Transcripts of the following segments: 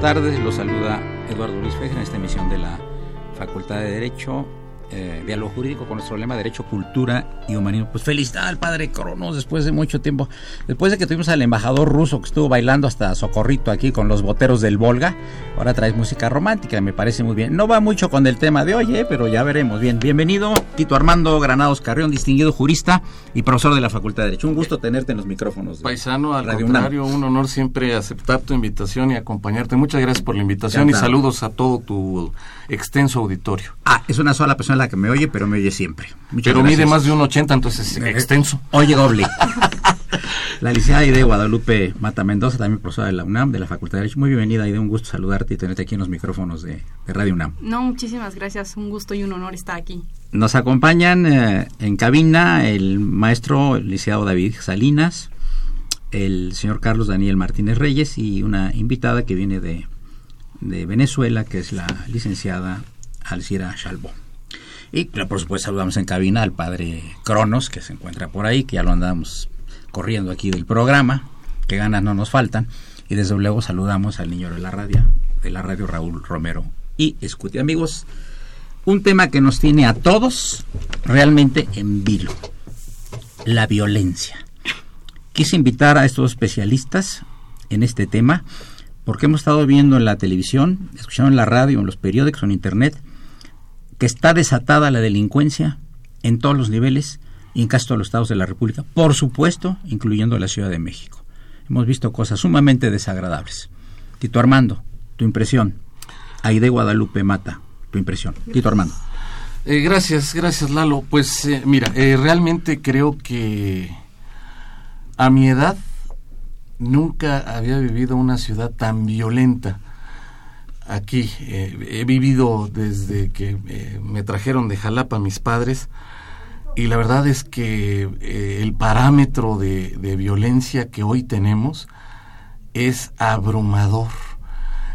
Tardes, los saluda Eduardo Luis Fejer en esta emisión de la Facultad de Derecho eh, diálogo jurídico con nuestro lema Derecho, Cultura y Humanismo. Pues felicidad al padre Cronos después de mucho tiempo. Después de que tuvimos al embajador ruso que estuvo bailando hasta socorrito aquí con los boteros del Volga, ahora traes música romántica, me parece muy bien. No va mucho con el tema de hoy, eh, pero ya veremos. Bien, bienvenido Tito Armando Granados Carrión, distinguido jurista y profesor de la Facultad de Derecho. Un gusto tenerte en los micrófonos. Paisano, al contrario, un honor siempre aceptar tu invitación y acompañarte. Muchas gracias por la invitación y saludos a todo tu extenso auditorio. Ah, es una sola persona la que me oye, pero me oye siempre. pero mide más de un 80, entonces es eh, extenso. Oye doble. la licenciada Aide Guadalupe Mata Mendoza, también profesora de la UNAM, de la Facultad de Derecho. Muy bienvenida, Aide, un gusto saludarte y tenerte aquí en los micrófonos de, Radio UNAM. No, muchísimas gracias, un gusto y un honor estar aquí. Nos acompañan eh, en cabina el maestro el licenciado David Salinas, el señor Carlos Daniel Martínez Reyes y una invitada que viene de, de Venezuela, que es la licenciada Alcira Chalbo. Y por supuesto saludamos en cabina al padre Cronos, que se encuentra por ahí, que ya lo andamos corriendo aquí del programa, que ganas no nos faltan. Y desde luego saludamos al niño de la radio, de la radio Raúl Romero y Escuti. Amigos, un tema que nos tiene a todos realmente en vilo, la violencia. Quise invitar a estos especialistas en este tema porque hemos estado viendo en la televisión, escuchando en la radio, en los periódicos, en internet, que está desatada la delincuencia en todos los niveles y en casi todos los estados de la República, por supuesto, incluyendo la Ciudad de México. Hemos visto cosas sumamente desagradables. Tito Armando, tu impresión. Aide Guadalupe Mata, tu impresión. Tito Armando. Eh, gracias, gracias Lalo. Pues eh, mira, eh, realmente creo que a mi edad nunca había vivido una ciudad tan violenta aquí. Eh, he vivido desde que eh, me trajeron de Jalapa mis padres y la verdad es que eh, el parámetro de, de, violencia que hoy tenemos es abrumador.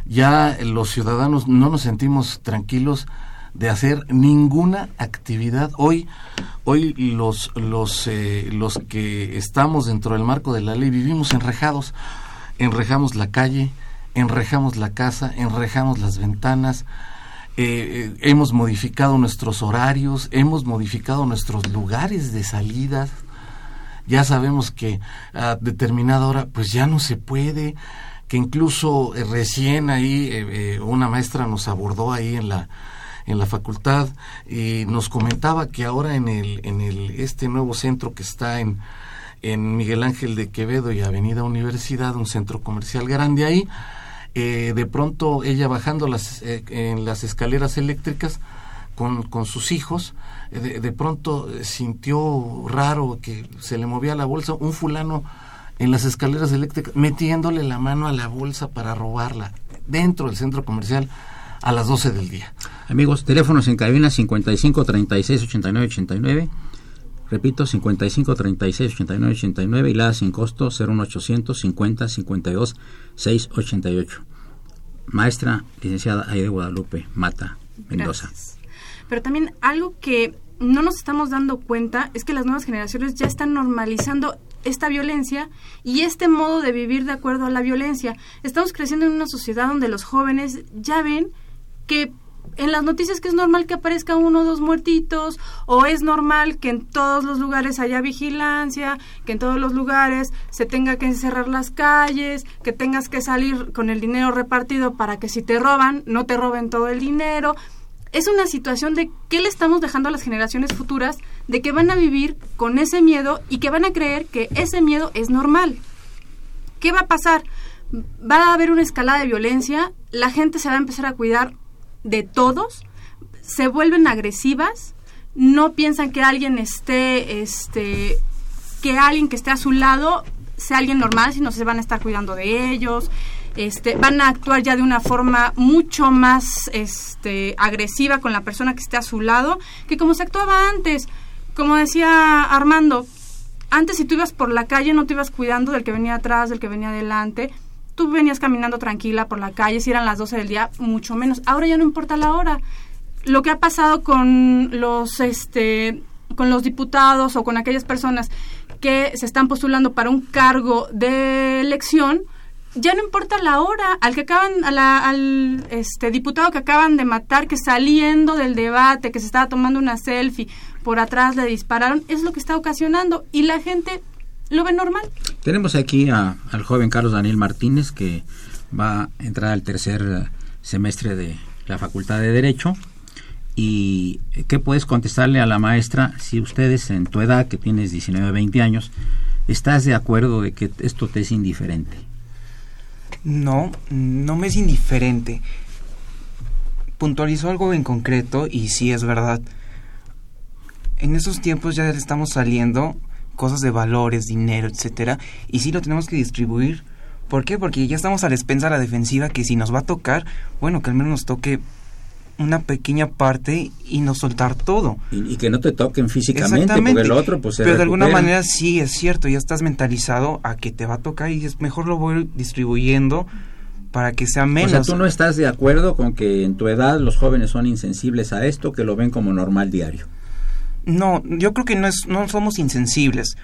Ya los ciudadanos no nos sentimos tranquilos de hacer ninguna actividad. Hoy, hoy los, los, los que estamos dentro del marco de la ley vivimos enrejados, enrejamos la calle, enrejamos la casa, enrejamos las ventanas, eh, eh, hemos modificado nuestros horarios, hemos modificado nuestros lugares de salida. Ya sabemos que a determinada hora pues ya no se puede, que incluso eh, recién ahí una maestra nos abordó ahí en la en la facultad y nos comentaba que ahora en el en el este nuevo centro que está en en Miguel Ángel de Quevedo y Avenida Universidad, un centro comercial grande ahí, eh, de pronto ella bajando las, eh, en las escaleras eléctricas con, con sus hijos, eh, de, pronto sintió raro que se le movía la bolsa, un fulano en las escaleras eléctricas, metiéndole la mano a la bolsa para robarla dentro del centro comercial a las 12 del día. Amigos, teléfonos en cabina 55 36 89 89. Repito, 55 36 89 89 y la sin costo 01800 50 52 688. Maestra licenciada Aide Guadalupe Mata Mendoza. Pero también algo que no nos estamos dando cuenta es que las nuevas generaciones ya están normalizando esta violencia y este modo de vivir de acuerdo a la violencia. Estamos creciendo en una sociedad donde los jóvenes ya ven que en las noticias que es normal que aparezca uno o dos muertitos, o es normal que en todos los lugares haya vigilancia, que en todos los lugares se tenga que encerrar las calles, que tengas que salir con el dinero repartido para que si te roban, no te roben todo el dinero. Es una situación de qué le estamos dejando a las generaciones futuras, de que van a vivir con ese miedo y que van a creer que ese miedo es normal. ¿Qué va a pasar? Va a haber una escalada de violencia, la gente se va a empezar a cuidar de todos, se vuelven agresivas, no piensan que alguien esté, este, que alguien que esté a su lado sea alguien normal, sino se van a estar cuidando de ellos, este, van a actuar ya de una forma mucho más este, agresiva con la persona que esté a su lado que como se actuaba antes. Como decía Armando, antes si tú ibas por la calle no te ibas cuidando del que venía atrás, del que venía adelante, tú venías caminando tranquila por la calle, si eran las 12 del día, mucho menos. Ahora ya no importa la hora. Lo que ha pasado con los este con los diputados o con aquellas personas que se están postulando para un cargo de elección, ya no importa la hora, al que acaban, a al este diputado que acaban de matar, que saliendo del debate, que se estaba tomando una selfie, por atrás le dispararon, es lo que está ocasionando y la gente lo ve normal. Tenemos aquí a, al joven Carlos Daniel Martínez que va a entrar al tercer semestre de la Facultad de Derecho. ¿Y qué puedes contestarle a la maestra si ustedes en tu edad, que tienes 19, 20 años, estás de acuerdo de que esto te es indiferente? No, no me es indiferente. Puntualizó algo en concreto y sí es verdad. En esos tiempos ya estamos saliendo cosas de valores, dinero, etcétera, y sí lo tenemos que distribuir. ¿Por qué? Porque ya estamos a la despensa a la defensiva que si nos va a tocar, bueno, que al menos nos toque una pequeña parte y no soltar todo. Y, y que no te toquen físicamente, porque el otro pues se Pero de alguna manera sí es cierto, ya estás mentalizado a que te va a tocar y es mejor lo voy distribuyendo para que sea O menos. sea, tú no estás de acuerdo con que en tu edad los jóvenes son insensibles a esto, que lo ven como normal diario. No, yo creo que no es no somos insensibles,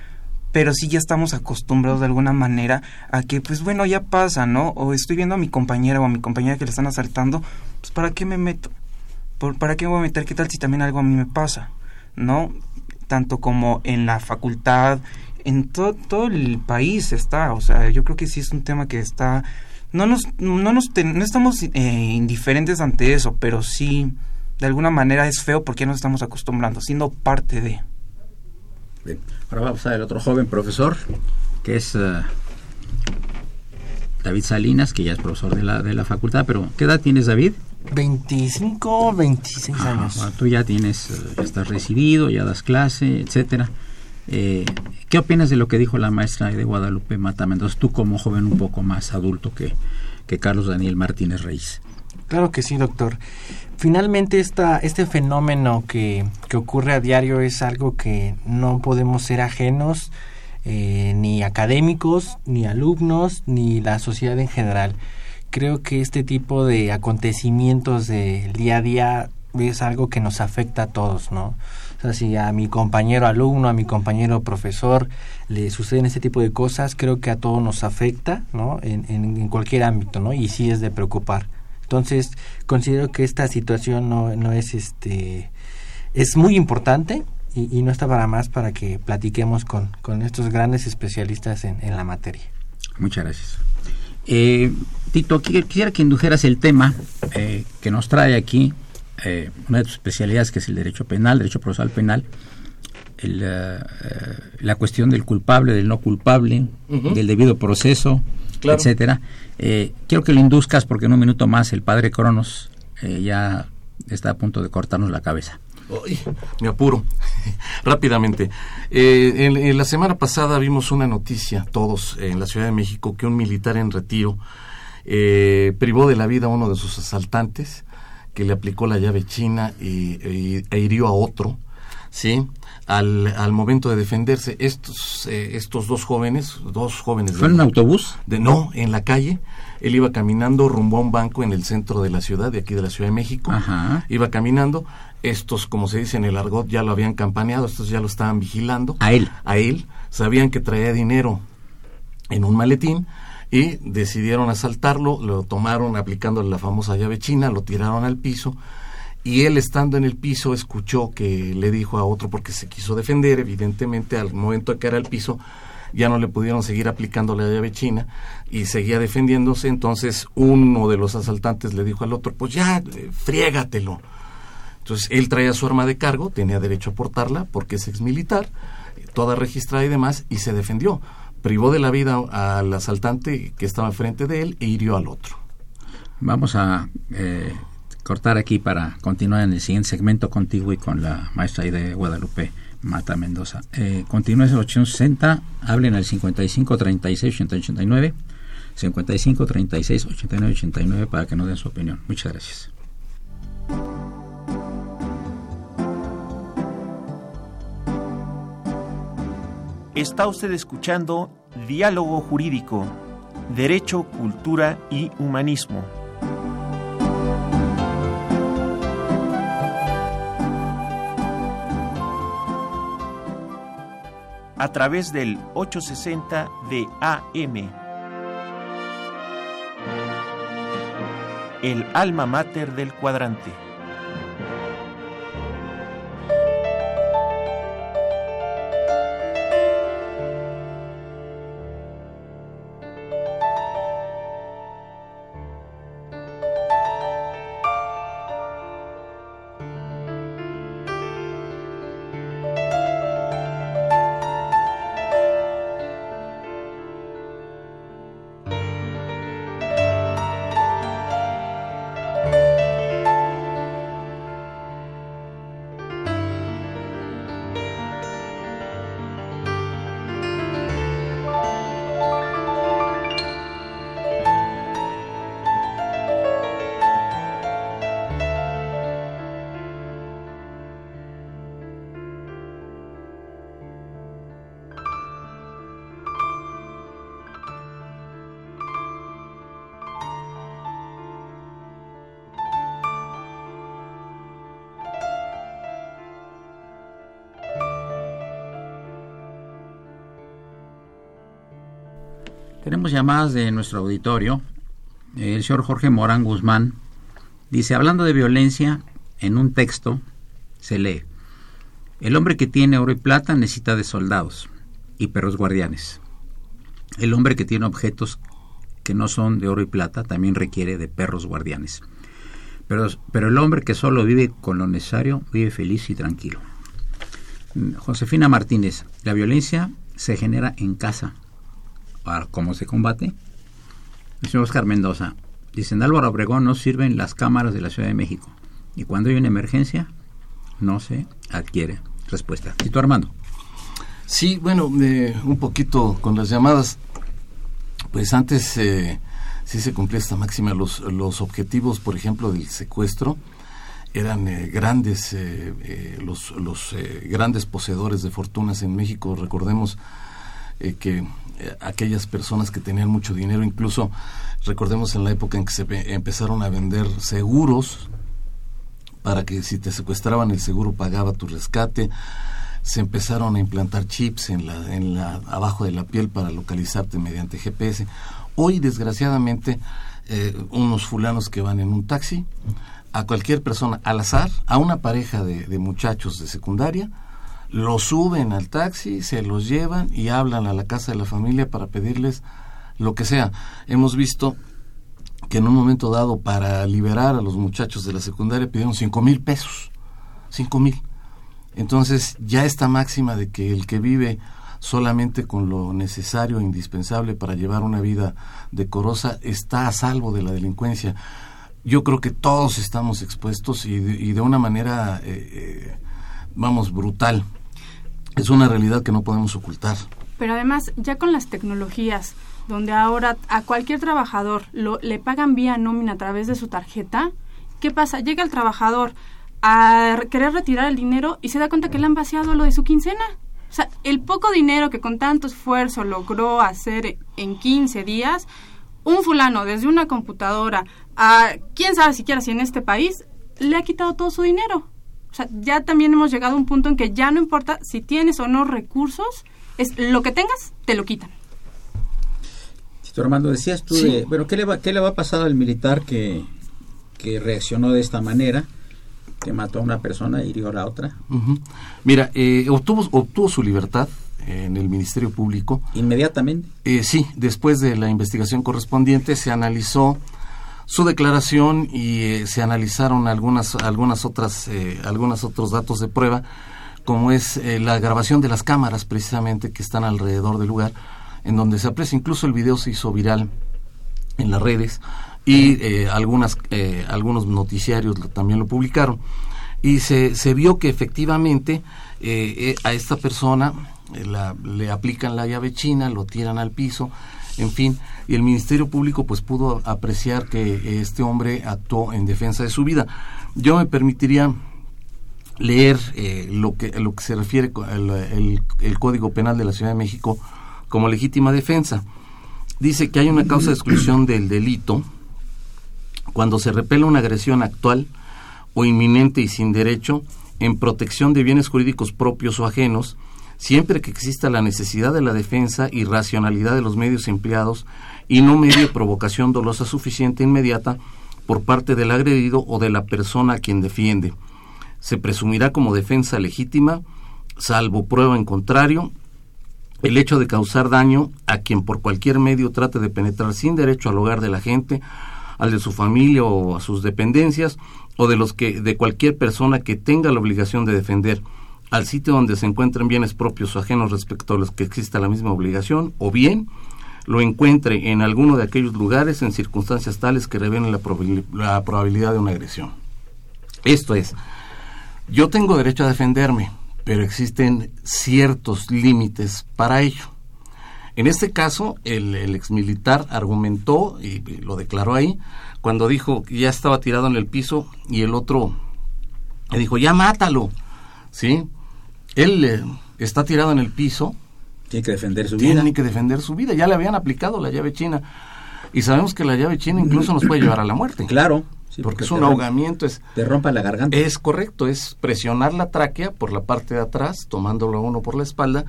pero sí ya estamos acostumbrados de alguna manera a que pues bueno, ya pasa, ¿no? O estoy viendo a mi compañera o a mi compañera que le están asaltando, pues ¿para qué me meto? ¿Por, ¿Para qué me voy a meter? ¿Qué tal si también algo a mí me pasa? ¿No? Tanto como en la facultad, en to- todo el país está, o sea, yo creo que sí es un tema que está no nos no nos no estamos eh, indiferentes ante eso, pero sí de alguna manera es feo porque ya nos estamos acostumbrando, siendo parte de Bien. Ahora vamos a ver otro joven profesor, que es eh, David Salinas, que ya es profesor de la, de la facultad, pero ¿qué edad tienes, David? 25, 26 Ah, años. bueno, tú ya tienes, eh, ya estás recibido, ya das clase, etcétera. Eh, ¿Qué opinas de lo que dijo la maestra de Guadalupe Mata Mendoza? Tú como joven un poco más adulto que, que Carlos Daniel Martínez Reyes. Claro que sí, doctor. Finalmente esta, este fenómeno que, que ocurre a diario es algo que no podemos ser ajenos, eh, ni académicos, ni alumnos, ni la sociedad en general. Creo que este tipo de acontecimientos del día a día es algo que nos afecta a todos, ¿no? O sea, si a mi compañero alumno, a mi compañero profesor le suceden este tipo de cosas, creo que a todos nos afecta, ¿no? En, en, en cualquier ámbito, ¿no? Y sí es de preocupar. Entonces, considero que esta situación no, no es este es muy importante y, y no está para más para que platiquemos con, con estos grandes especialistas en, en la materia. Muchas gracias. Eh, Tito, qui- quisiera que indujeras el tema eh, que nos trae aquí, eh, una de tus especialidades que es el derecho penal, derecho procesal penal, el, eh, eh, la cuestión del culpable, del no culpable, del debido proceso, Claro. etcétera. Eh, quiero que lo induzcas porque en un minuto más el padre Cronos eh, ya está a punto de cortarnos la cabeza. me apuro. Rápidamente. Eh, en, la semana pasada vimos una noticia, todos en la Ciudad de México, que un militar en retiro eh, privó de la vida a uno de sus asaltantes, que le aplicó la llave china y, e hirió a otro. ¿Sí? Al, al momento de defenderse, estos, eh, estos dos jóvenes, dos jóvenes... ¿Fue en un autobús? De, no, en la calle. Él iba caminando rumbo a un banco en el centro de la ciudad, de aquí de la Ciudad de México. Iba caminando. Estos, como se dice en el argot, ya lo habían campaneado, estos ya lo estaban vigilando. A él. A él. Sabían que traía dinero en un maletín y decidieron asaltarlo, lo tomaron aplicándole la famosa llave china, lo tiraron al piso y él estando en el piso escuchó que le dijo a otro porque se quiso defender, evidentemente al momento de caer al piso ya no le pudieron seguir aplicando la llave china y seguía defendiéndose, entonces uno de los asaltantes le dijo al otro, pues ya, eh, friégatelo. Entonces él traía su arma de cargo, tenía derecho a portarla porque es exmilitar, toda registrada y demás, y se defendió. Privó de la vida al asaltante que estaba enfrente de él e hirió al otro. Vamos a eh, cortar aquí para continuar en el siguiente segmento contigo y con la maestra de Guadalupe Mata Mendoza. Eh, continúa el 860, hablen al 55 36 89 55 36 89 89 para que nos den su opinión. Muchas gracias. Está usted escuchando Diálogo Jurídico, Derecho, Cultura y Humanismo. A través del 860 de AM. El alma mater del cuadrante. Llamadas de nuestro auditorio. El señor Jorge Morán Guzmán dice, hablando de violencia, en un texto se lee, el hombre que tiene oro y plata necesita de soldados y perros guardianes. El hombre que tiene objetos que no son de oro y plata también requiere de perros guardianes. Pero, pero el hombre que solo vive con lo necesario vive feliz y tranquilo. Josefina Martínez, la violencia se genera en casa, cómo se combate. Señor Oscar Mendoza dice, en Álvaro Obregón no sirven las cámaras de la Ciudad de México y cuando hay una emergencia no se adquiere respuesta. ¿Y tú Armando? Sí, bueno, un poquito con las llamadas. Pues antes eh, sí se cumplía esta máxima. Los, los objetivos, por ejemplo, del secuestro eran eh, grandes, eh, eh, los, los grandes poseedores de fortunas en México. Recordemos que eh, aquellas personas que tenían mucho dinero, incluso recordemos en la época en que se empezaron a vender seguros para que si te secuestraban el seguro pagaba tu rescate, se empezaron a implantar chips en la, en la abajo de la piel para localizarte mediante GPS. Hoy desgraciadamente eh, unos fulanos que van en un taxi a cualquier persona al azar, a una pareja de muchachos de secundaria, los suben al taxi, se los llevan y hablan a la casa de la familia para pedirles lo que sea. Hemos visto que en un momento dado para liberar a los muchachos de la secundaria pidieron cinco mil pesos, cinco mil. Entonces ya esta máxima de que el que vive solamente con lo necesario e indispensable para llevar una vida decorosa está a salvo de la delincuencia. yo creo que todos estamos expuestos y de, una manera, eh, eh, vamos, brutal. Es una realidad que no podemos ocultar. Pero además, ya con las tecnologías, donde ahora a cualquier trabajador lo, le pagan vía nómina a través de su tarjeta, ¿qué pasa? Llega el trabajador a querer retirar el dinero y se da cuenta que le han vaciado lo de su quincena. O sea, el poco dinero que con tanto esfuerzo logró hacer en 15 días, un fulano desde una computadora a quién sabe siquiera si en este país le ha quitado todo su dinero. Sea, ya también hemos llegado a un punto en que ya no importa si tienes o no recursos, es lo que tengas, te lo quitan. Tito Armando, decías tú, Sí. de, bueno, ¿qué le, va, ¿qué le va a pasar al militar que, que reaccionó de esta manera? Que mató a una persona y hirió a la otra. Mira, eh, obtuvo, obtuvo su libertad en el Ministerio Público. Inmediatamente. Eh, sí, después de la investigación correspondiente se analizó su declaración y eh, se analizaron algunas algunas otras eh, algunos otros datos de prueba como es eh, la grabación de las cámaras precisamente que están alrededor del lugar en donde se aprecia. Incluso el video se hizo viral en las redes y eh, algunas eh, algunos noticiarios también lo publicaron. Y se, se vio que efectivamente eh, a esta persona la- le aplican la llave china, lo tiran al piso, en fin, y el Ministerio Público pues pudo apreciar que este hombre actuó en defensa de su vida. Yo me permitiría leer eh, lo que lo que se refiere al el Código Penal de la Ciudad de México como legítima defensa. Dice que hay una causa de exclusión del delito cuando se repela una agresión actual o inminente y sin derecho en protección de bienes jurídicos propios o ajenos, siempre que exista la necesidad de la defensa y racionalidad de los medios empleados y no medie provocación dolosa suficiente e inmediata por parte del agredido o de la persona a quien defiende. Se presumirá como defensa legítima, salvo prueba en contrario, el hecho de causar daño a quien por cualquier medio trate de penetrar sin derecho al hogar de la gente, al de su familia o a sus dependencias, o de los que de cualquier persona que tenga la obligación de defender al sitio donde se encuentren bienes propios o ajenos respecto a los que exista la misma obligación, o bien lo encuentre en alguno de aquellos lugares en circunstancias tales que revelen la, la probabilidad de una agresión. Esto es, yo tengo derecho a defenderme, pero existen ciertos límites para ello. En este caso, el, el exmilitar argumentó y lo declaró ahí cuando dijo que ya estaba tirado en el piso y el otro le dijo, ya mátalo. ¿Sí? Él eh, está tirado en el piso, Tiene que defender su tiene vida. que defender su vida. Ya le habían aplicado la llave china. Y sabemos que la llave china incluso nos puede llevar a la muerte. Claro. sí, porque es un ahogamiento, es Te rompa la garganta. es correcto, es presionar la tráquea por la parte de atrás, tomándolo a uno por la espalda,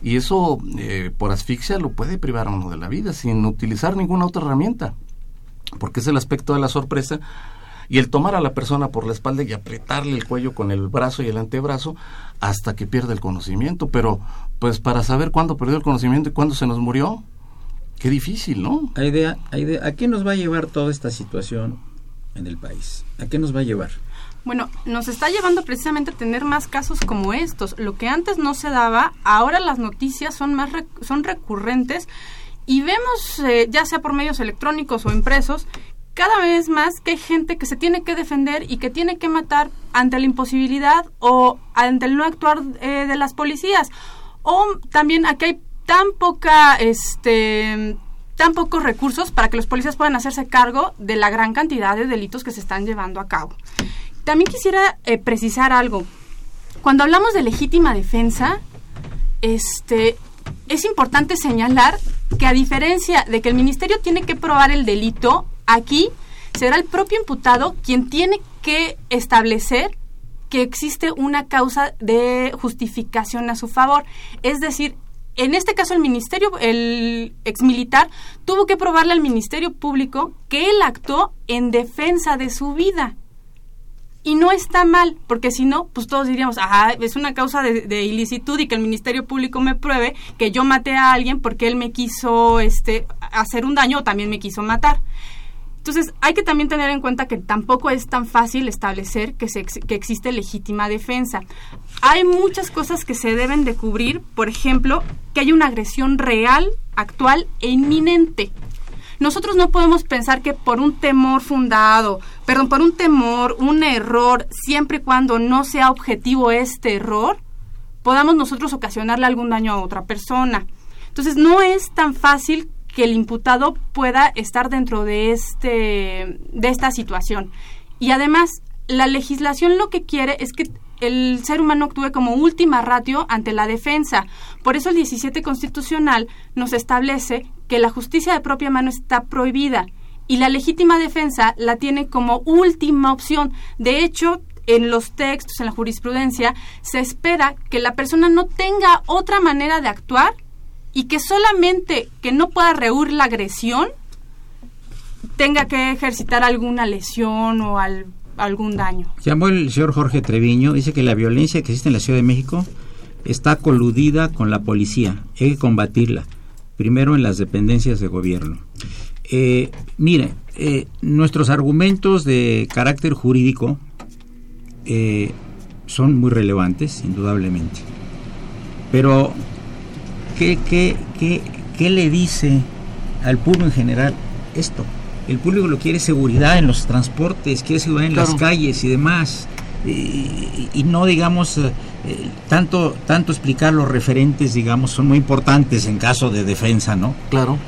y eso eh, por asfixia lo puede privar a uno de la vida sin utilizar ninguna otra herramienta, porque es el aspecto de la sorpresa y el tomar a la persona por la espalda y apretarle el cuello con el brazo y el antebrazo hasta que pierda el conocimiento, pero pues para saber cuándo perdió el conocimiento y cuándo se nos murió, qué difícil, ¿no? Hay idea, hay idea. ¿A qué nos va a llevar toda esta situación en el país? ¿A qué nos va a llevar? Bueno, nos está llevando precisamente a tener más casos como estos. Lo que antes no se daba, ahora las noticias son más rec- son recurrentes y vemos, eh, ya sea por medios electrónicos o impresos, cada vez más que hay gente que se tiene que defender y que tiene que matar ante la imposibilidad o ante el no actuar eh, de las policías. O también aquí hay tan poca, este, tan pocos recursos para que los policías puedan hacerse cargo de la gran cantidad de delitos que se están llevando a cabo. También quisiera eh, precisar algo. Cuando hablamos de legítima defensa, este, es importante señalar que a diferencia de que el ministerio tiene que probar el delito, aquí será el propio imputado quien tiene que establecer que existe una causa de justificación a su favor. Es decir, en este caso el ministerio, el exmilitar, tuvo que probarle al Ministerio Público que él actuó en defensa de su vida. Y no está mal, porque si no, pues todos diríamos, ajá, es una causa de, ilicitud y que el Ministerio Público me pruebe que yo maté a alguien porque él me quiso este, hacer un daño o también me quiso matar. Entonces, hay que también tener en cuenta que tampoco es tan fácil establecer que, se, que existe legítima defensa. Hay muchas cosas que se deben de cubrir, por ejemplo, que hay una agresión real, actual e inminente. Nosotros no podemos pensar que por un temor fundado, perdón, por un temor, un error, siempre y cuando no sea objetivo este error, podamos nosotros ocasionarle algún daño a otra persona. Entonces, no es tan fácil que el imputado pueda estar dentro de este de esta situación. Y además, la legislación lo que quiere es que el ser humano actúe como última ratio ante la defensa. Por eso el 17 constitucional nos establece que la justicia de propia mano está prohibida y la legítima defensa la tiene como última opción. De hecho, en los textos, en la jurisprudencia, se espera que la persona no tenga otra manera de actuar y que solamente que no pueda rehuir la agresión tenga que ejercitar alguna lesión o al algún daño. Llamó el señor Jorge Treviño, dice que la violencia que existe en la Ciudad de México está coludida con la policía, hay que combatirla, primero en las dependencias de gobierno. Eh, mire, eh, nuestros argumentos de carácter jurídico eh, son muy relevantes, indudablemente. Pero, ¿qué, qué, qué, qué le dice al público en general esto? el público lo quiere seguridad en los transportes, quiere seguridad en las calles y demás. Y, no digamos eh, tanto tanto explicar los referentes digamos son muy importantes en caso de defensa no claro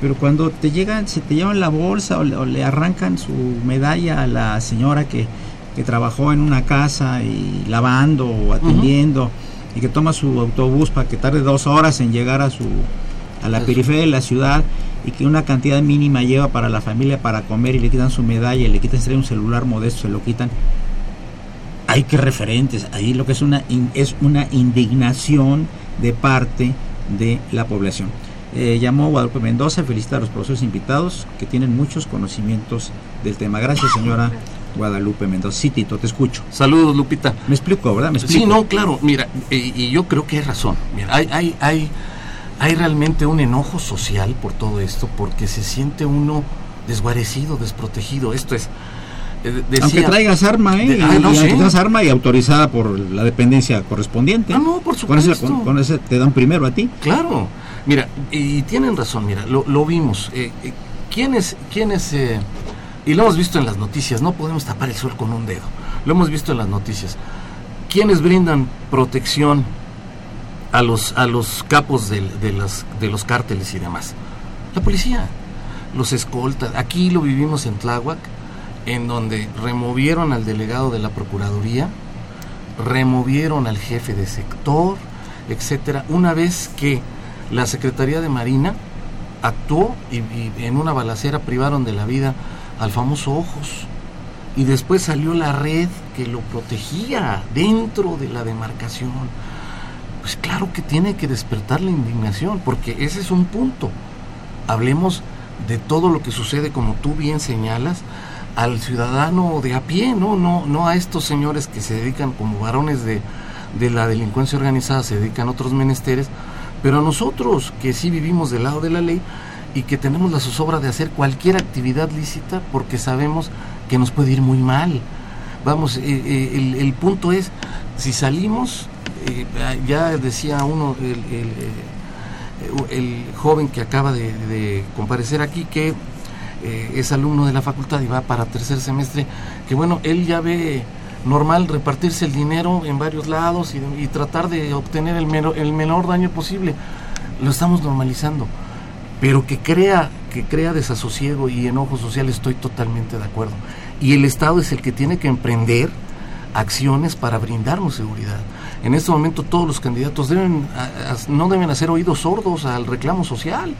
pero cuando te llegan se te llevan la bolsa o, le arrancan su medalla a la señora que, que trabajó en una casa y lavando o atendiendo y que toma su autobús para que tarde dos horas en llegar a su a la periferia de la ciudad y que una cantidad mínima lleva para la familia para comer y le quitan su medalla y le quitan un celular modesto, se lo quitan. Hay que referentes, ahí lo que es una, es una indignación de parte de la población. Eh, llamó Guadalupe Mendoza, felicita a los profesores invitados que tienen muchos conocimientos del tema. Gracias, señora Guadalupe Mendoza. Sí, Tito, te escucho. Saludos, Lupita. Me explico, ¿verdad? ¿Me Sí, no, claro. Mira, y yo creo que hay razón. Mira, hay, hay, hay hay realmente un enojo social por todo esto, porque se siente uno desguarecido, desprotegido. Esto es. Eh, Aunque traigas arma, ¿eh? Ah, y, arma y autorizada por la dependencia correspondiente. Ah, no, por supuesto. Con ese, te dan primero a ti. Claro. Mira, y tienen razón, mira, lo, vimos. Eh, eh, ¿Quiénes, quiénes y lo hemos visto en las noticias, no podemos tapar el sol con un dedo. Lo hemos visto en las noticias. ¿Quiénes brindan protección a los, a los capos de, de, de los cárteles y demás. La policía los escolta. Aquí lo vivimos en Tláhuac, en donde removieron al delegado de la Procuraduría, removieron al jefe de sector, etcétera, una vez que la Secretaría de Marina actuó y, en una balacera privaron de la vida al famoso Ojos. Y después salió la red que lo protegía dentro de la demarcación pues claro que tiene que despertar la indignación, porque ese es un punto. Hablemos de todo lo que sucede, como tú bien señalas, al ciudadano de a pie, no, no, no a estos señores que se dedican como varones de, de la delincuencia organizada, se dedican a otros menesteres, pero a nosotros que sí vivimos del lado de la ley y que tenemos la zozobra de hacer cualquier actividad lícita porque sabemos que nos puede ir muy mal. Vamos, eh, eh, el, el punto es, si salimos ya decía uno, el, el, joven que acaba de, comparecer aquí, que eh, es alumno de la facultad y va para tercer semestre, que bueno, él ya ve normal repartirse el dinero en varios lados y, tratar de obtener el menor, el menor daño posible. Lo estamos normalizando. Pero que crea, que crea desasosiego y enojo social, estoy totalmente de acuerdo. Y el Estado es el que tiene que emprender acciones para brindarnos seguridad en este momento todos los candidatos deben, no deben hacer oídos sordos al reclamo social.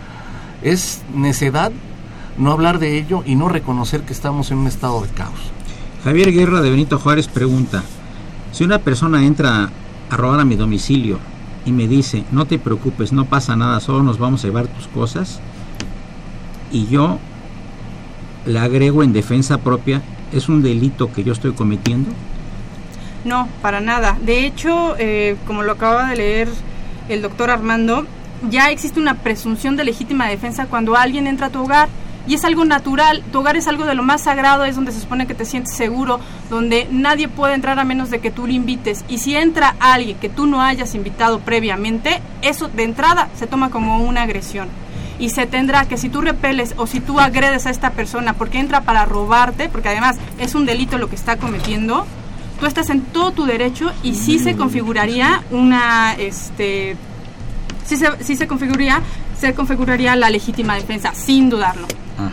Es necedad no hablar de ello y no reconocer que estamos en un estado de caos. Javier Guerra de Benito Juárez pregunta, si una persona entra a robar a mi domicilio y me dice, no te preocupes, no pasa nada, solo nos vamos a llevar tus cosas, y yo le agrego en defensa propia, ¿es un delito que yo estoy cometiendo? No, para nada. De hecho, eh, como lo acaba de leer el doctor Armando, ya existe una presunción de legítima defensa cuando alguien entra a tu hogar y es algo natural. Tu hogar es algo de lo más sagrado, es donde se supone que te sientes seguro, donde nadie puede entrar a menos de que tú lo invites. Y si entra alguien que tú no hayas invitado previamente, eso de entrada se toma como una agresión. y se tendrá que si tú repeles o si tú agredes a esta persona porque entra para robarte, porque además es un delito lo que está cometiendo, tú estás en todo tu derecho y sí se configuraría una, este, sí se, sí se configuraría, se configuraría la legítima defensa, sin dudarlo. Ajá.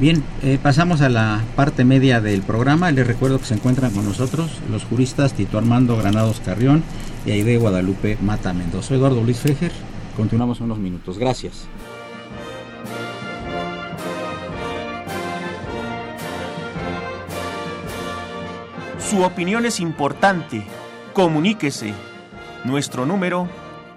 Bien, eh, pasamos a la parte media del programa. Les recuerdo que se encuentran con nosotros los juristas Tito Armando Granados Carrión y Aide Guadalupe Mata Mendoza. Soy Eduardo Luis Fejer. Continuamos unos minutos. Gracias. Su opinión es importante. Comuníquese. Nuestro número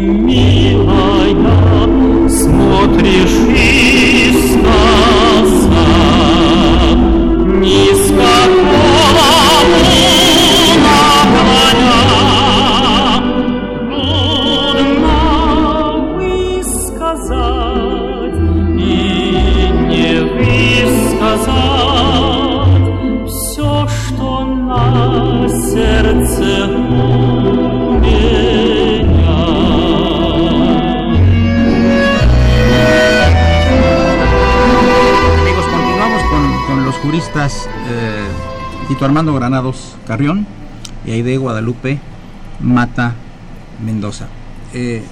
Милая, смотришь. искоса, Granados Carrión y Aide Guadalupe Mata Mendoza. Eh,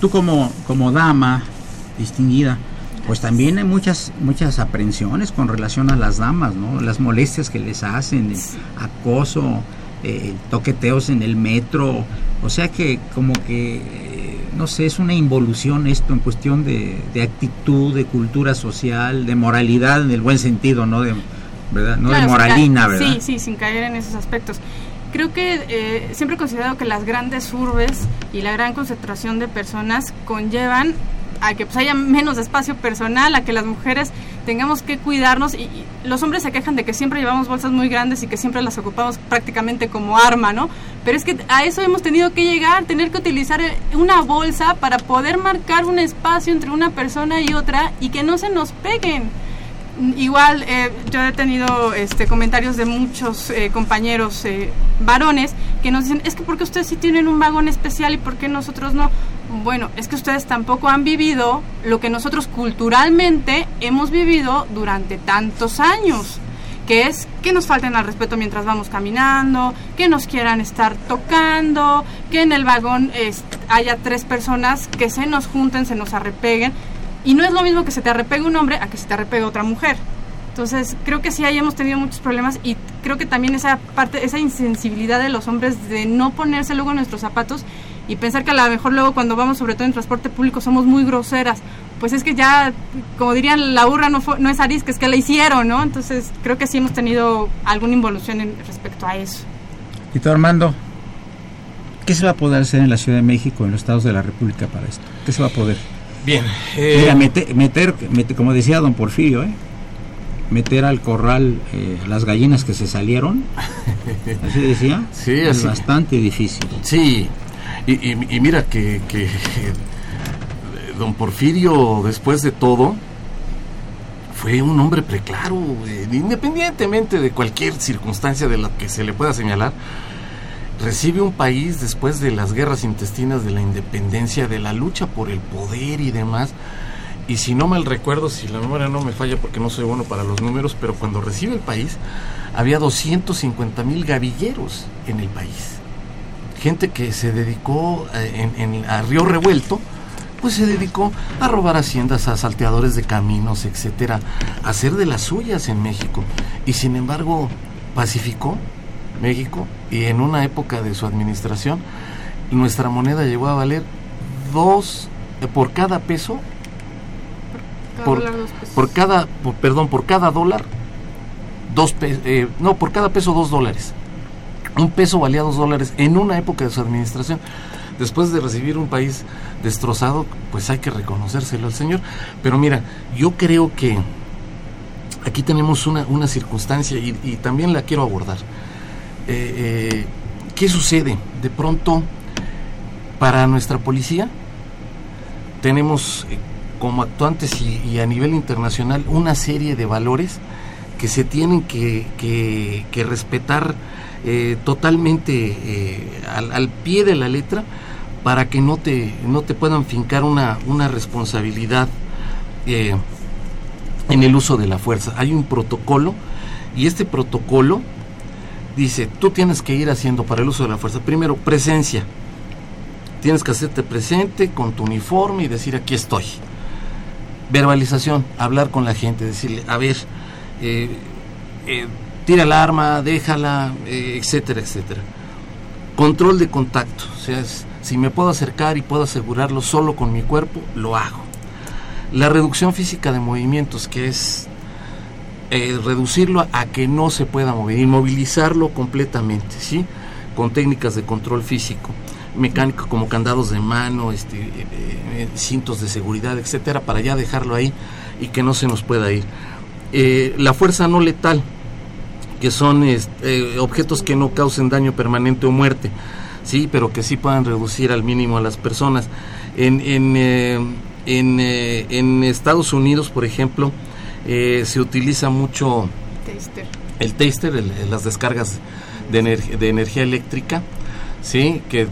tú como, como dama distinguida, pues también hay muchas, muchas aprensiones con relación a las damas, ¿no? Las molestias que les hacen, el acoso, eh, toqueteos en el metro, o sea que como que, eh, no sé, es una involución esto en cuestión de, de actitud, de cultura social, de moralidad en el buen sentido, ¿no? De, ¿verdad? No Claro, de moralina, ¿verdad? Sí, sí, sin caer en esos aspectos. Creo que eh, siempre he considerado que las grandes urbes y la gran concentración de personas conllevan a que pues, haya menos espacio personal, a que las mujeres tengamos que cuidarnos y, y los hombres se quejan de que siempre llevamos bolsas muy grandes y que siempre las ocupamos prácticamente como arma, ¿no? Pero es que a eso hemos tenido que llegar, tener que utilizar eh, una bolsa para poder marcar un espacio entre una persona y otra y que no se nos peguen. Igual eh, yo he tenido este, comentarios de muchos eh, compañeros eh, varones que nos dicen, es que porque ustedes sí tienen un vagón especial y por qué nosotros no. Bueno, es que ustedes tampoco han vivido lo que nosotros culturalmente hemos vivido durante tantos años, que es que nos falten al respeto mientras vamos caminando, que nos quieran estar tocando, que en el vagón... este, haya tres personas que se nos junten, se nos arrepeguen. Y no es lo mismo que se te arrepegue un hombre a que se te arrepegue otra mujer. Entonces, creo que sí ahí hemos tenido muchos problemas y creo que también esa parte, esa insensibilidad de los hombres de no ponerse luego nuestros zapatos y pensar que a lo mejor luego cuando vamos sobre todo en transporte público somos muy groseras. Pues es que ya, como dirían, la burra no, fue, no es arisca, es que la hicieron, ¿no? Entonces, creo que sí hemos tenido alguna involución en, respecto a eso. Y tú, Armando, ¿qué se va a poder hacer en la Ciudad de México, en los estados de la República para esto? ¿Qué se va a poder? Bien. eh, Mira, meter, meter, meter- como decía don Porfirio, ¿eh? meter al corral eh, las gallinas que se salieron, así decía, Sí, es así. bastante difícil. Sí, y, y- y mira que, que don Porfirio, después de todo, fue un hombre preclaro, eh, independientemente de cualquier circunstancia de la que se le pueda señalar, recibe un país después de las guerras intestinas de la independencia, de la lucha por el poder y demás. Y si no mal recuerdo, si la memoria no me falla porque no soy bueno para los números, pero cuando recibe el país, había 250 mil gavilleros en el país gente que se dedicó eh, en, en- a Río Revuelto, pues se dedicó a robar haciendas, a salteadores de caminos, etcétera, a hacer de las suyas en México. Y sin embargo, pacificó México y en una época de su administración, nuestra moneda llegó a valer dos, eh, por cada peso, Cada por, dólar, cada, por- perdón, por cada dólar, dos pe- eh, no, por cada peso dos dólares. Un peso valía dos dólares en una época de su administración. Después de recibir un país destrozado, pues hay que reconocérselo al señor. Pero mira, yo creo que aquí tenemos una, una circunstancia y, y también la quiero abordar. Eh, eh, ¿Qué sucede? De pronto, para nuestra policía, tenemos eh, como actuantes y, a nivel internacional una serie de valores que se tienen que, respetar totalmente al, pie de la letra para que no te, no te puedan fincar una, una responsabilidad en el uso de la fuerza. Hay un protocolo y este protocolo dice, tú tienes que ir haciendo para el uso de la fuerza, primero, presencia. Tienes que hacerte presente con tu uniforme y decir, aquí estoy. Verbalización, hablar con la gente, decirle, a ver, eh, eh, tira el arma, déjala, eh, etcétera, etcétera. Control de contacto, o sea, si me puedo acercar y puedo asegurarlo solo con mi cuerpo, lo hago. La reducción física de movimientos, que es eh, reducirlo a que no se pueda mover, inmovilizarlo completamente, ¿sí? Con técnicas de control físico, mecánico como candados de mano, este, eh, eh, cintos de seguridad, etcétera, para ya dejarlo ahí y que no se nos pueda ir. La fuerza no letal, que son objetos que no causen daño permanente o muerte, sí, pero que sí puedan reducir al mínimo a las personas. En, en, en Estados Unidos, por ejemplo, eh, se utiliza mucho Taster. el taster, el- las descargas de, ener- de energía eléctrica, sí, que eh,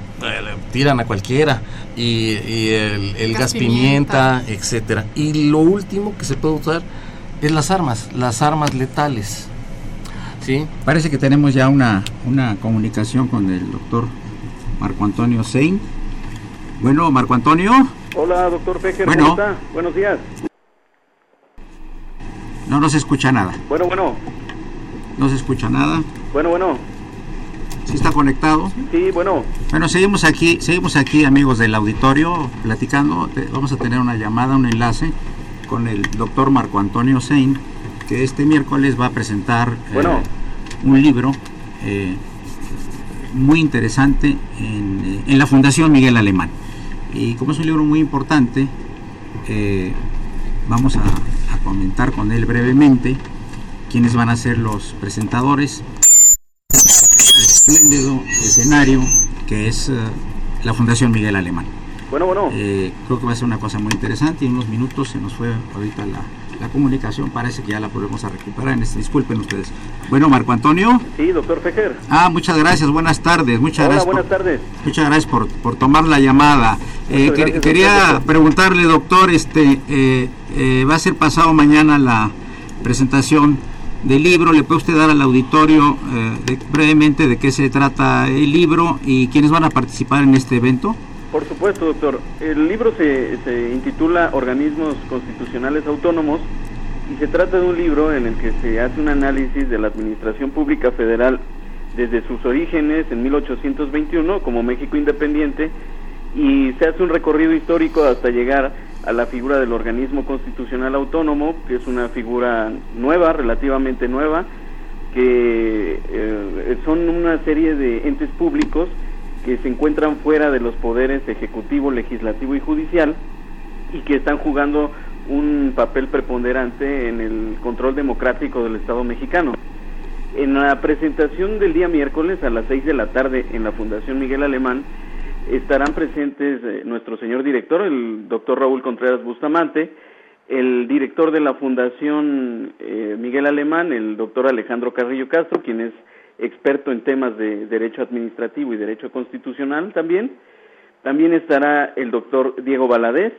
tiran a cualquiera y, y el, el gas, Gas pimienta, etcétera. Y lo último que se puede usar es las armas, las armas letales, sí. Parece que tenemos ya una, una comunicación con el doctor Marco Antonio Sein. Bueno, Marco Antonio, Hola, doctor Bueno. ¿cómo está? Buenos días. No nos escucha nada. Bueno, bueno, No se escucha nada. bueno, bueno. ¿Sí está conectado? Sí, bueno. Bueno, seguimos aquí, seguimos aquí, amigos del auditorio, platicando. Vamos a tener una llamada, un enlace con el doctor Marco Antonio Sein, que este miércoles va a presentar eh, Bueno. un libro eh, muy interesante en, eh, en la Fundación Miguel Alemán. Y como es un libro muy importante, eh, vamos a comentar con él brevemente quiénes van a ser los presentadores espléndido escenario que es eh, la Fundación Miguel Alemán. Bueno, bueno. Eh, creo que va a ser una cosa muy interesante y en unos minutos se nos fue ahorita la, la comunicación, parece que ya la volvemos a recuperar. En este, disculpen ustedes. Bueno, Marco Antonio. Sí, doctor Fejer. Ah, muchas gracias, buenas tardes. Muchas Hola, gracias. buenas por, tardes. Muchas gracias por, por tomar la llamada. Eh, gracias, quería doctor. preguntarle, doctor, este, eh, eh, va a ser pasado mañana la presentación del libro. ¿Le puede usted dar al auditorio eh, de- brevemente de qué se trata el libro y quiénes van a participar en este evento? Por supuesto, doctor. El libro se, se intitula Organismos Constitucionales Autónomos y se trata de un libro en el que se hace un análisis de la Administración Pública Federal desde sus orígenes en 1821 como México independiente y se hace un recorrido histórico hasta llegar a la figura del organismo constitucional autónomo, que es una figura nueva, relativamente nueva, que eh, son una serie de entes públicos que se encuentran fuera de los poderes ejecutivo, legislativo y judicial y que están jugando un papel preponderante en el control democrático del Estado mexicano. En la presentación del día miércoles a las 6 de la tarde en la Fundación Miguel Alemán estarán presentes eh, nuestro señor director, el doctor Raúl Contreras Bustamante, el director de la Fundación eh, Miguel Alemán, el doctor Alejandro Carrillo Castro, quien es experto en temas de derecho administrativo y derecho constitucional también. También estará el doctor Diego Valadez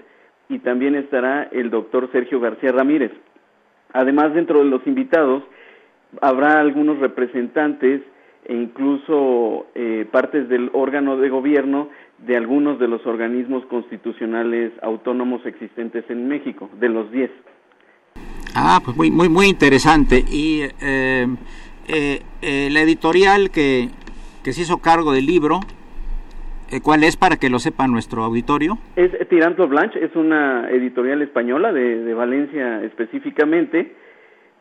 y también estará el doctor Sergio García Ramírez. Además, dentro de los invitados, habrá algunos representantes e incluso eh, partes del órgano de gobierno de algunos de los organismos constitucionales autónomos existentes en México, de los 10. Ah, pues muy, muy, muy interesante. Y eh, eh, eh, la editorial que, que se hizo cargo del libro, eh, ¿cuál es para que lo sepa nuestro auditorio? Es Tirantlo Blanche, es una editorial española de, de Valencia específicamente.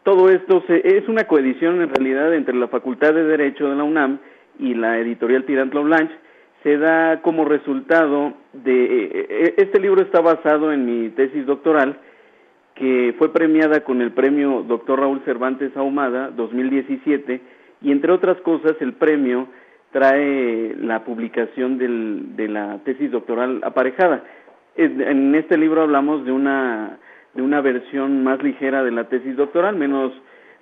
Todo esto se, es una coedición en realidad entre la Facultad de Derecho de la UNAM y la editorial Tirantlo Blanche. Se da como resultado de... eh, eh, Este libro está basado en mi tesis doctoral que fue premiada con el premio Dr. Raúl Cervantes Ahumada 2017 y entre otras cosas el premio trae la publicación del, de la tesis doctoral aparejada. En este libro hablamos de una de una versión más ligera de la tesis doctoral, menos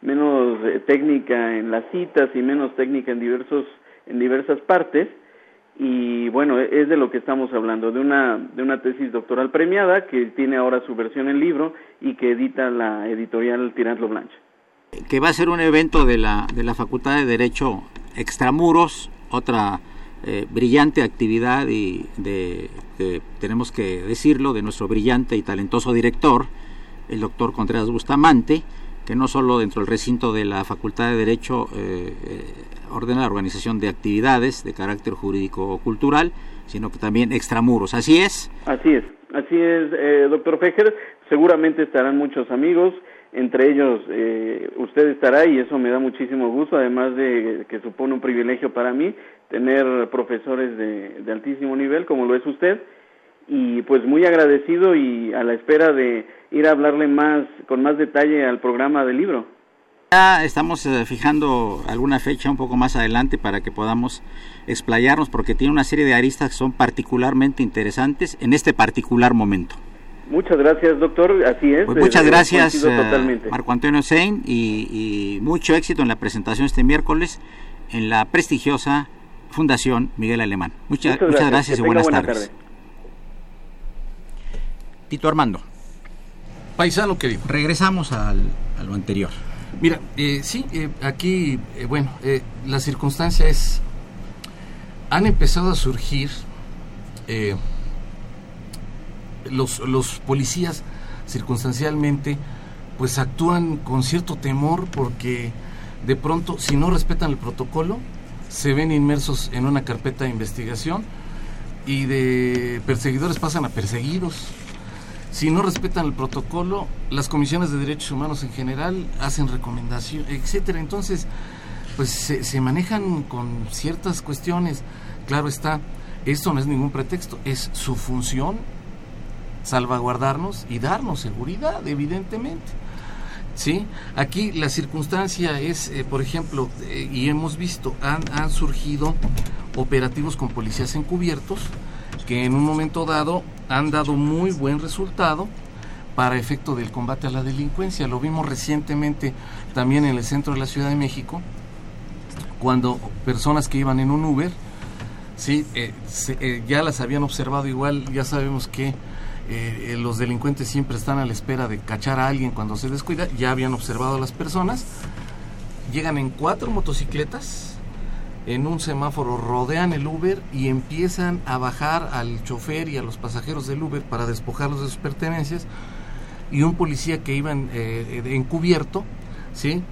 menos eh, técnica en las citas y menos técnica en diversos en diversas partes y bueno, e- es de lo que estamos hablando, de una de una tesis doctoral premiada que tiene ahora su versión en libro y que edita la editorial Tirantlo Blanche. Que va a ser un evento de la, de la Facultad de Derecho Extramuros, otra eh, brillante actividad y de, de- tenemos que decirlo, de nuestro brillante y talentoso director, el doctor Contreras Bustamante, que no solo dentro del recinto de la Facultad de Derecho eh, eh, ordena la organización de actividades de carácter jurídico-cultural, sino que también extramuros. Así es. Así es, así es, eh, doctor Fejer. Seguramente estarán muchos amigos, entre ellos eh, usted estará y eso me da muchísimo gusto, además de que supone un privilegio para mí tener profesores de, de altísimo nivel como lo es usted y pues muy agradecido y a la espera de ir a hablarle más con más detalle al programa del libro. Ya estamos eh, fijando alguna fecha un poco más adelante para que podamos explayarnos porque tiene una serie de aristas que son particularmente interesantes en este particular momento. Muchas gracias, doctor. Así es. Pues muchas gracias, eh. Marco Antonio Sein, y, y mucho éxito en la presentación este miércoles en la prestigiosa Fundación Miguel Alemán. Muchas, Muchas muchas gracias, y buenas buena tardes. tarde. Tito Armando. Paisano querido. Regresamos al, a lo anterior. Mira, eh, sí, eh, aquí, eh, bueno, eh, la circunstancia es, han empezado a surgir eh, los, los policías circunstancialmente, pues actúan con cierto temor porque de pronto, si no respetan el protocolo, se ven inmersos en una carpeta de investigación y de perseguidores pasan a perseguidos. Si no respetan el protocolo, las comisiones de derechos humanos en general hacen recomendación, etcétera. Entonces, pues se, manejan con ciertas cuestiones. Claro está, esto no es ningún pretexto, es su función salvaguardarnos y darnos seguridad, evidentemente. ¿Sí? Aquí la circunstancia es, eh, por ejemplo, eh, y hemos visto, han surgido operativos con policías encubiertos que en un momento dado han dado muy buen resultado para efecto del combate a la delincuencia. Lo vimos recientemente también en el centro de la Ciudad de México, cuando personas que iban en un Uber, sí, eh, eh, ya las habían observado igual, ya sabemos que eh, los delincuentes siempre están a la espera de cachar a alguien cuando se descuida, ya habían observado a las personas, llegan en cuatro motocicletas, en un semáforo rodean el Uber y empiezan a bajar al chofer y a los pasajeros del Uber para despojarlos de sus pertenencias y un policía que iba en, eh, encubierto, ¿sí?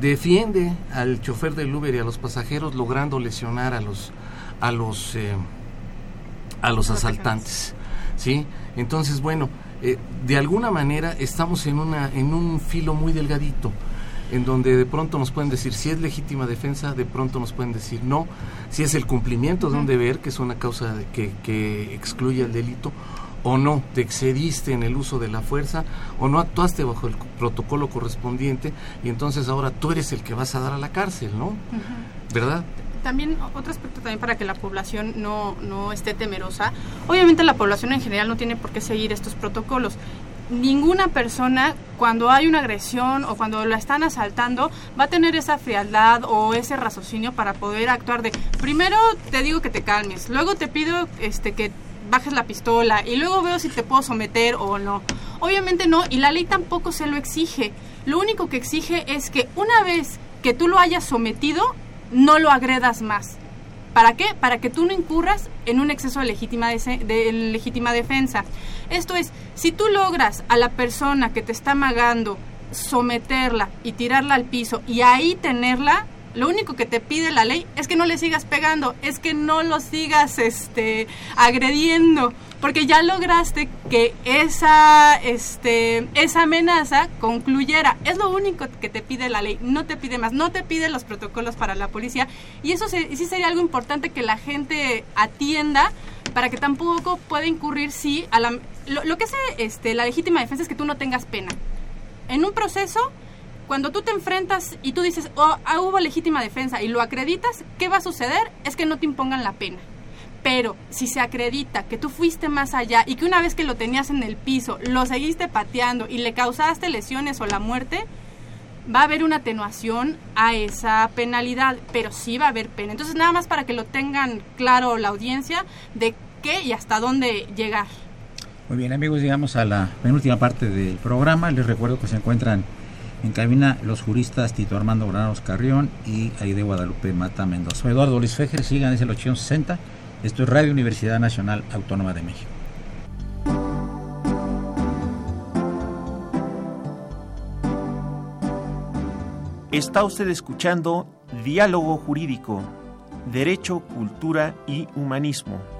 defiende al chofer del Uber y a los pasajeros logrando lesionar a los a los eh, a los asaltantes, ¿sí? Entonces, bueno, eh, de alguna manera estamos en una en un filo muy delgadito en donde de pronto nos pueden decir si es legítima defensa, de pronto nos pueden decir no, si es el cumplimiento de un deber, que es una causa de- que, que excluye el delito, o no, te excediste en el uso de la fuerza, o no actuaste bajo el protocolo correspondiente, y entonces ahora tú eres el que vas a dar a la cárcel, ¿no? ¿Verdad? también otro aspecto también para que la población no, no esté temerosa. Obviamente la población en general no tiene por qué seguir estos protocolos. Ninguna persona cuando hay una agresión o cuando la están asaltando va a tener esa frialdad o ese raciocinio para poder actuar de primero te digo que te calmes, luego te pido este que bajes la pistola y luego veo si te puedo someter o no. Obviamente no, y la ley tampoco se lo exige. Lo único que exige es que una vez que tú lo hayas sometido, no lo agredas más. ¿Para qué? Para que tú no incurras en un exceso de legítima, legítima defensa. Esto es, si tú logras a la persona que te está amagando someterla y tirarla al piso y ahí tenerla, lo único que te pide la ley es que no le sigas pegando, es que no lo sigas este agrediendo, porque ya lograste que esa este esa amenaza concluyera. Es lo único que te pide la ley, no te pide más, no te pide los protocolos para la policía y eso sí sería algo importante que la gente atienda para que tampoco pueda incurrir sí a la lo, lo que es este la legítima defensa es que tú no tengas pena. En un proceso cuando tú te enfrentas y tú dices, oh, ah, hubo legítima defensa y lo acreditas, ¿qué va a suceder? Es que no te impongan la pena. Pero si se acredita que tú fuiste más allá y que una vez que lo tenías en el piso, lo seguiste pateando y le causaste lesiones o la muerte, va a haber una atenuación a esa penalidad, pero sí va a haber pena. Entonces, nada más para que lo tengan claro la audiencia de qué y hasta dónde llegar. Muy bien, amigos, llegamos a la penúltima parte del programa. Les recuerdo que se encuentran en cabina los juristas Tito Armando Granados Carrión y Aide Guadalupe Mata Mendoza. Soy Eduardo Luis Fejer, sigan, es el 860. Esto es Radio Universidad Nacional Autónoma de México. Está usted escuchando Diálogo Jurídico, Derecho, Cultura y Humanismo.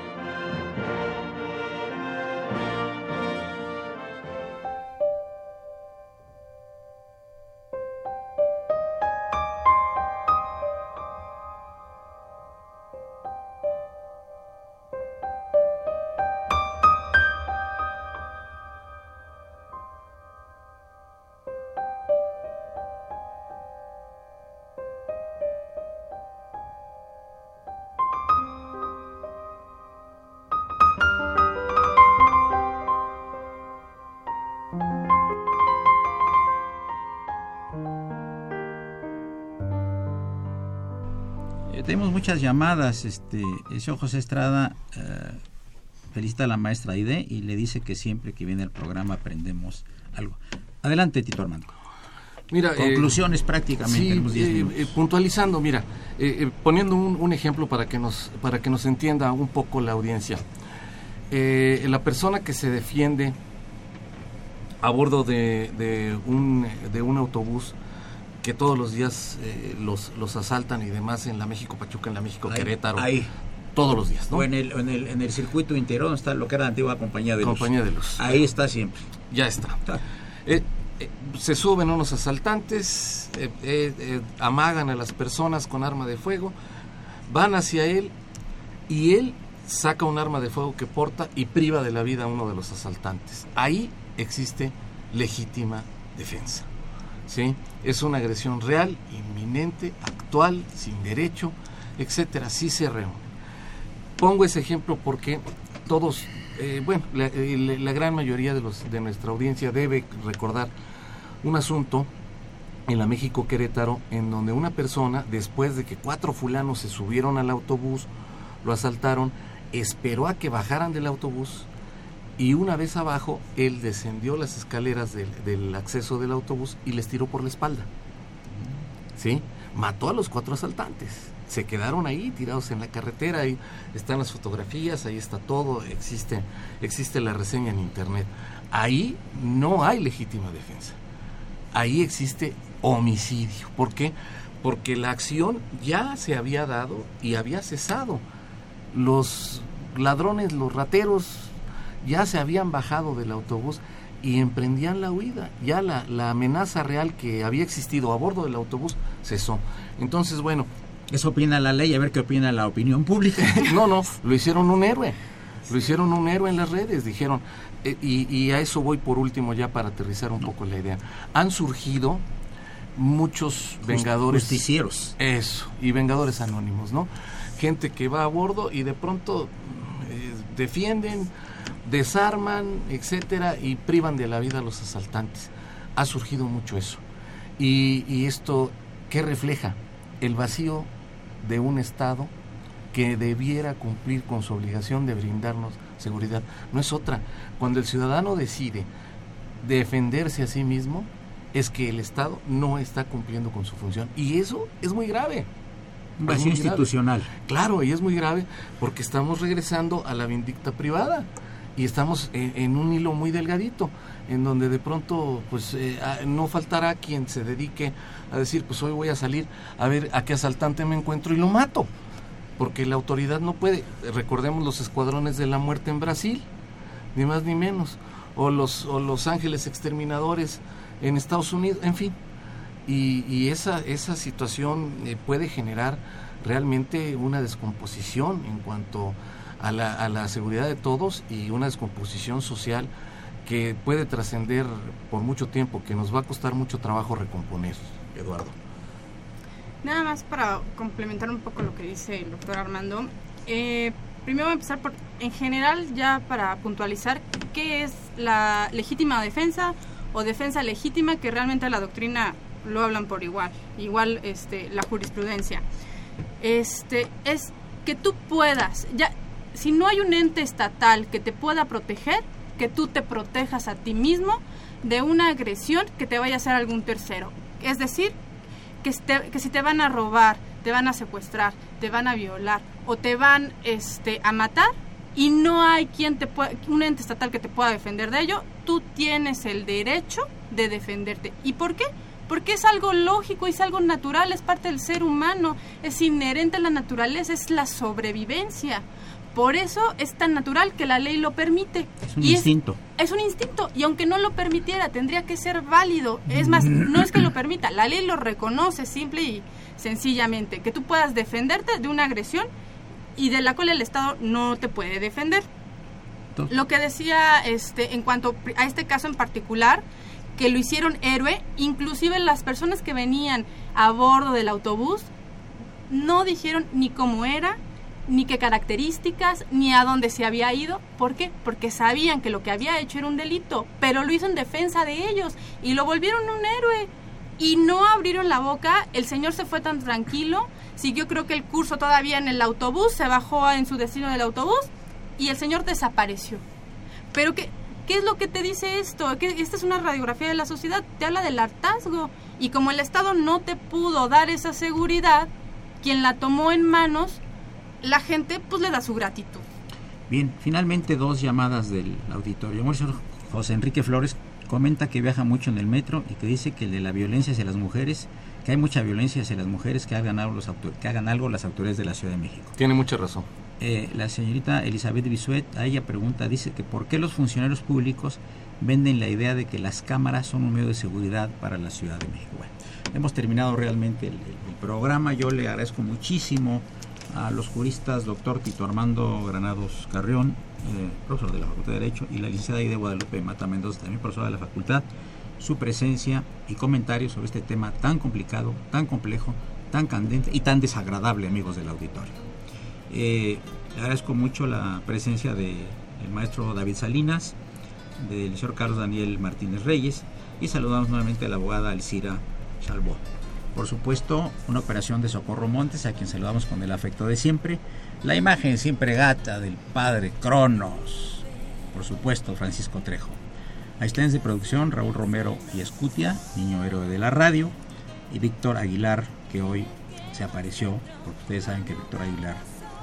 Muchas llamadas. Este, señor José Estrada eh, felicita a la maestra Aide y le dice que siempre que viene el programa aprendemos algo. Adelante, Tito Armando. Mira, eh, Conclusiones prácticamente. sí, tenemos 10 eh, eh, puntualizando, mira, poniendo un, un ejemplo para que nos para que nos entienda un poco la audiencia. La persona que se defiende a bordo de, de un de un autobús que todos los días eh, los, los asaltan y demás en la México Pachuca, en la México Ahí, Querétaro, ahí. todos los días, ¿no? O en el, en, el, en el circuito interior donde está lo que era la antigua compañía de luz. Compañía de luz. Ahí está siempre. Ya está. Eh, eh, se suben unos asaltantes, amagan a las personas con arma de fuego, van hacia él y él saca un arma de fuego que porta y priva de la vida a uno de los asaltantes. Ahí existe legítima defensa. ¿sí? Es una agresión real, inminente, actual, sin derecho, etcétera. Sí se reúne. Pongo ese ejemplo porque todos, eh, bueno, la, la gran mayoría de, los, de nuestra audiencia debe recordar un asunto en la México Querétaro, en donde una persona, después de que cuatro fulanos se subieron al autobús, lo asaltaron, esperó a que bajaran del autobús y una vez abajo, él descendió las escaleras del, acceso del autobús y les tiró por la espalda. ¿Sí? Mató a los cuatro asaltantes. Se quedaron ahí tirados en la carretera, ahí están las fotografías, ahí está todo, existe, existe la reseña en internet. Ahí no hay legítima defensa. Ahí existe homicidio. ¿Por qué? Porque la acción ya se había dado y había cesado. Los ladrones, los rateros, ya se habían bajado del autobús y emprendían la huida. Ya la, la amenaza real que había existido a bordo del autobús cesó. Entonces, bueno, Eso opina la ley, a ver qué opina la opinión pública. no, no, lo hicieron un héroe. Lo hicieron un héroe en las redes, dijeron. eh, y, y a eso voy por último ya para aterrizar un poco la idea. Han surgido muchos vengadores. Justicieros. Eso, y vengadores anónimos, ¿no? Gente que va a bordo y de pronto eh, defienden, desarman, etcétera, y privan de la vida a los asaltantes. Ha surgido mucho eso. Y, y esto, ¿qué refleja? El vacío de un Estado que debiera cumplir con su obligación de brindarnos seguridad. No es otra. Cuando el ciudadano decide defenderse a sí mismo, es que el Estado no está cumpliendo con su función. Y eso es muy grave. Vacío muy grave. institucional. Claro, y es muy grave porque estamos regresando a la vindicta privada y estamos en, un hilo muy delgadito, en donde de pronto pues eh, no faltará quien se dedique a decir pues hoy voy a salir a ver a qué asaltante me encuentro y lo mato, porque la autoridad no puede. Recordemos los escuadrones de la muerte en Brasil, ni más ni menos, o los, o los ángeles exterminadores en Estados Unidos, en fin. Y, esa, esa situación eh, puede generar realmente una descomposición en cuanto la, a la seguridad de todos y una descomposición social que puede trascender por mucho tiempo, que nos va a costar mucho trabajo recomponer, Eduardo. Nada más para complementar un poco lo que dice el doctor Armando. eh, primero voy a empezar por, en general, ya para puntualizar, qué es la legítima defensa o defensa legítima, que realmente la doctrina lo hablan por igual, igual este, la jurisprudencia. Este, es que tú puedas, ya, si no hay un ente estatal que te pueda proteger, que tú te protejas a ti mismo de una agresión que te vaya a hacer algún tercero. Es decir, que, si te van a robar, te van a secuestrar, te van a violar o te van este, a matar y no hay quien te pueda, un ente estatal que te pueda defender de ello, tú tienes el derecho de defenderte. ¿Y por qué? Porque es algo lógico, es algo natural, es parte del ser humano, es inherente a la naturaleza, es la sobrevivencia. Por eso es tan natural que la ley lo permite. Es un Y instinto. es un instinto y aunque no lo permitiera tendría que ser válido. Es más, no es que lo permita, la ley lo reconoce simple y sencillamente, que tú puedas defenderte de una agresión y de la cual el Estado no te puede defender. Entonces- Lo que decía este en cuanto a este caso en particular, que lo hicieron héroe, inclusive las personas que venían a bordo del autobús no dijeron ni cómo era, ni qué características, ni a dónde se había ido. ¿Por qué? Porque sabían que lo que había hecho era un delito, pero lo hizo en defensa de ellos y lo volvieron un héroe. Y no abrieron la boca, el señor se fue tan tranquilo, siguió creo que el curso todavía en el autobús, se bajó en su destino del autobús y el señor desapareció. Pero ¿qué, qué es lo que te dice esto? Que esta es una radiografía de la sociedad, te habla del hartazgo. Y como el Estado no te pudo dar esa seguridad, quien la tomó en manos, la gente pues le da su gratitud. Bien, finalmente dos llamadas del auditorio. El señor José Enrique Flores comenta que viaja mucho en el metro y que dice que el de la violencia hacia las mujeres, que hay mucha violencia hacia las mujeres, que hagan algo, los autor- que hagan algo las autoridades de la Ciudad de México. Tiene mucha razón. Eh, la señorita Elizabeth Bisuet, a ella pregunta, dice que por qué los funcionarios públicos venden la idea de que las cámaras son un medio de seguridad para la Ciudad de México. Bueno, hemos terminado realmente el programa. Yo le agradezco muchísimo a los juristas, doctor Tito Armando Granados Carrión, eh, profesor de la Facultad de Derecho, y la licenciada Ide Guadalupe Mata Mendoza, también profesora de la Facultad, su presencia y comentarios sobre este tema tan complicado, tan complejo, tan candente y tan desagradable, amigos del auditorio. Eh, agradezco mucho la presencia del maestro David Salinas, del señor Carlos Daniel Martínez Reyes y saludamos nuevamente a la abogada Alcira salvó. Por supuesto, una operación de Socorro Montes, a quien saludamos con el afecto de siempre. La imagen siempre gata del padre Cronos. Por supuesto, Francisco Trejo. Asistentes de producción, Raúl Romero y Escutia, niño héroe de la radio. Y Víctor Aguilar, que hoy se apareció, porque ustedes saben que Víctor Aguilar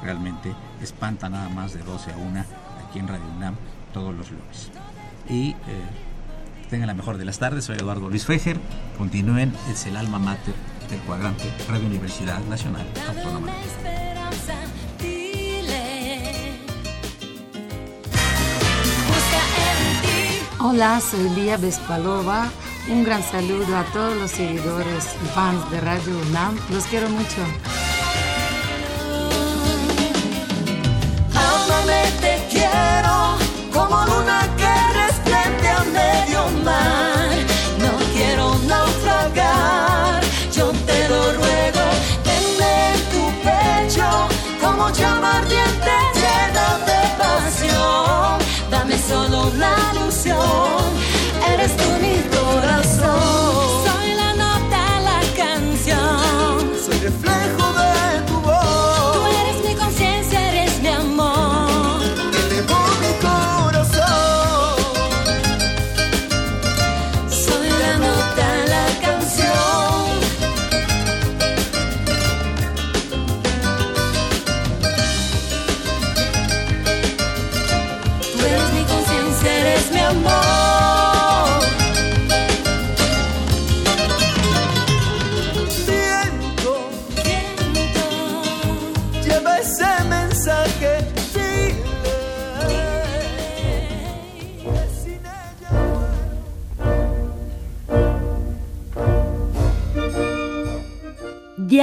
realmente espanta nada más de 12 a 1 aquí en Radio UNAM todos los lunes. Y eh, tengan la mejor de las tardes, soy Eduardo Luis Fejer, continúen, es el alma mater del cuadrante Radio Universidad Nacional Autónoma. Hola, soy Lía Bespalova. Un gran saludo a todos los seguidores y fans de Radio UNAM. Los quiero mucho.